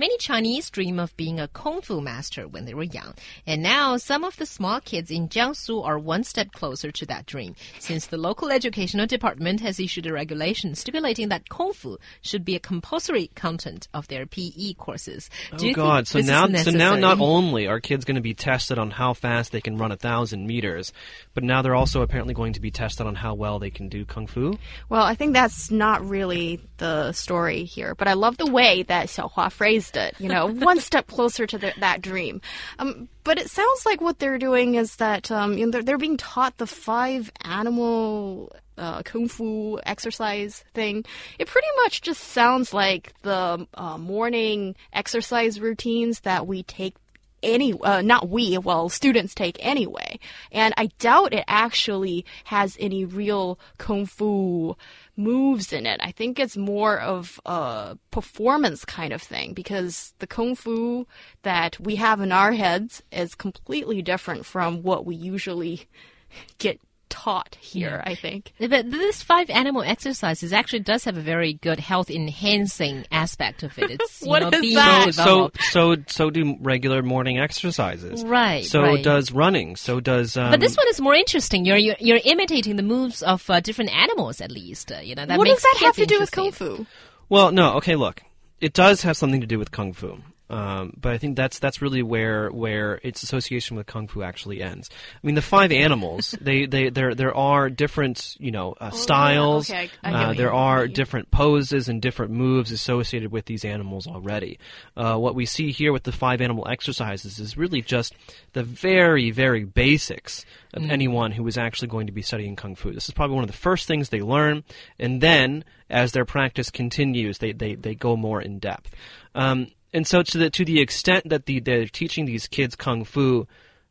Many Chinese dream of being a kung fu master when they were young, and now some of the small kids in Jiangsu are one step closer to that dream, since the local educational department has issued a regulation stipulating that kung fu should be a compulsory content of their PE courses. Oh, do Oh God! So now, so now, not only are kids going to be tested on how fast they can run a thousand meters, but now they're also apparently going to be tested on how well they can do kung fu. Well, I think that's not really the story here, but I love the way that Xiaohua phrased it. You know, one step closer to the, that dream. Um, but it sounds like what they're doing is that um, you know, they're, they're being taught the five animal uh, kung fu exercise thing. It pretty much just sounds like the uh, morning exercise routines that we take any uh, not we well students take anyway. And i doubt it actually has any real kung fu moves in it. I think it's more of a performance kind of thing because the kung fu that we have in our heads is completely different from what we usually get taught here i think But this five animal exercises actually does have a very good health enhancing aspect of it. It's you What know, is being that? So, developed. so, so do regular morning exercises. Right, So right. does running. So does. Um, But this one is more interesting. You're you're, you're imitating the moves of uh, different animals, at least. Uh, you know that what does makes that have to do with kung fu Well, no. Okay, look, it does have something to do with kung fu. Um, but I think that's that's really where where its association with kung fu actually ends. I mean, the five animals they they there there are different you know uh, styles. Oh, okay, I- I uh, there are different poses and different moves associated with these animals already. Uh, what we see here with the five animal exercises is really just the very very basics of Mm. anyone who is actually going to be studying kung fu. This is probably one of the first things they learn, and then as their practice continues, they they, they go more in depth. Um, and so to the to the extent that the, they're teaching these kids kung fu,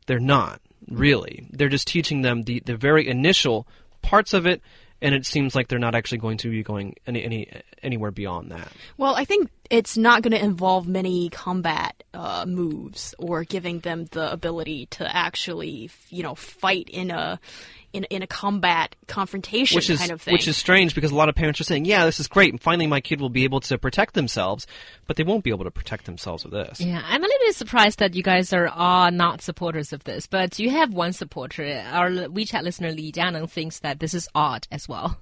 they're not really. They're just teaching them the, the very initial parts of it, and it seems like they're not actually going to be going any, any anywhere beyond that. Well, I think it's not going to involve many combat uh, moves or giving them the ability to actually, you know, fight in a in, in a combat confrontation Which is kind of thing. which is strange because a lot of parents are saying, "Yeah, this is great, and finally my kid will be able to protect themselves," but they won't be able to protect themselves with this. Yeah, I'm a little bit surprised that you guys are all not supporters of this, but you have one supporter. Our WeChat listener Li Jianeng thinks that this is odd as well.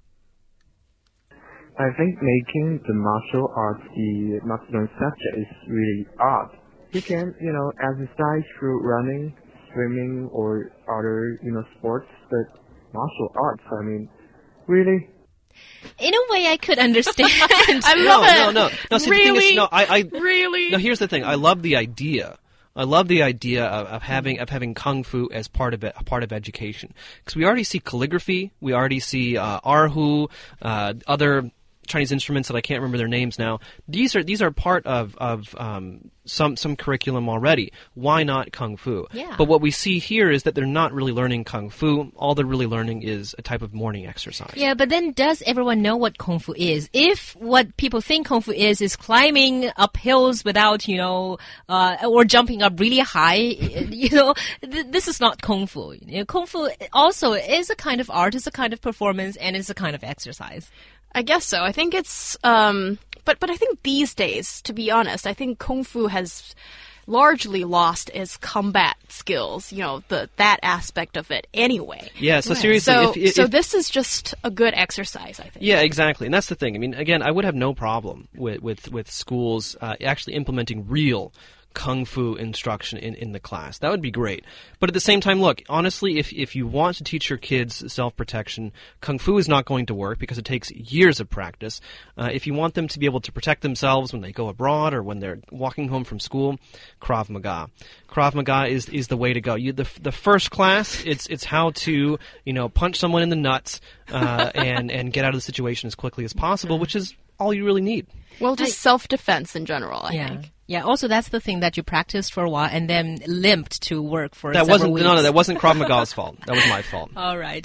I think making the martial arts the masculine subject is really odd. You can, you know, exercise through running, swimming, or other, you know, sports, but martial arts, I mean, really? In a way, I could understand. I No, love no, it. no, no. See, the thing really, is, no, I, I, really. No, here's the thing. I love the idea. I love the idea of, of having of having kung fu as part of it, a part of education. Because we already see calligraphy, we already see uh, erhu, uh, other Chinese instruments that I can't remember their names now. These are these are part of of um, some some curriculum already. Why not kung fu? Yeah. But what we see here is that they're not really learning kung fu. All they're really learning is a type of morning exercise. yeah, but then does everyone know what kung fu is? If what people think kung fu is is climbing up hills without, you know, uh, or jumping up really high, you know, th- this is not kung fu. You know, kung fu also is a kind of art, is a kind of performance, and is a kind of exercise. I guess so. I think it's um but but I think these days, to be honest, I think kung fu has largely lost its combat skills, you know, the that aspect of it anyway. Yeah. So seriously, So if, if, so this is just a good exercise, I think. Yeah, exactly, and that's the thing. I mean, again, I would have no problem with with with schools uh, actually implementing real kung fu instruction in, in the class. That would be great. But at the same time, look, honestly, if if you want to teach your kids self protection, kung fu is not going to work because it takes years of practice. Uh, if you want them to be able to protect themselves when they go abroad or when they're walking home from school, Krav Maga. Krav Maga is is the way to go. You the the first class, it's it's how to you know punch someone in the nuts uh, and and get out of the situation as quickly as possible, which is all you really need. Well, just self defense in general, I yeah. think. Yeah. Also, that's the thing that you practiced for a while and then limped to work for That wasn't weeks. no no that wasn't Krav Maga's fault. That was my fault. All right.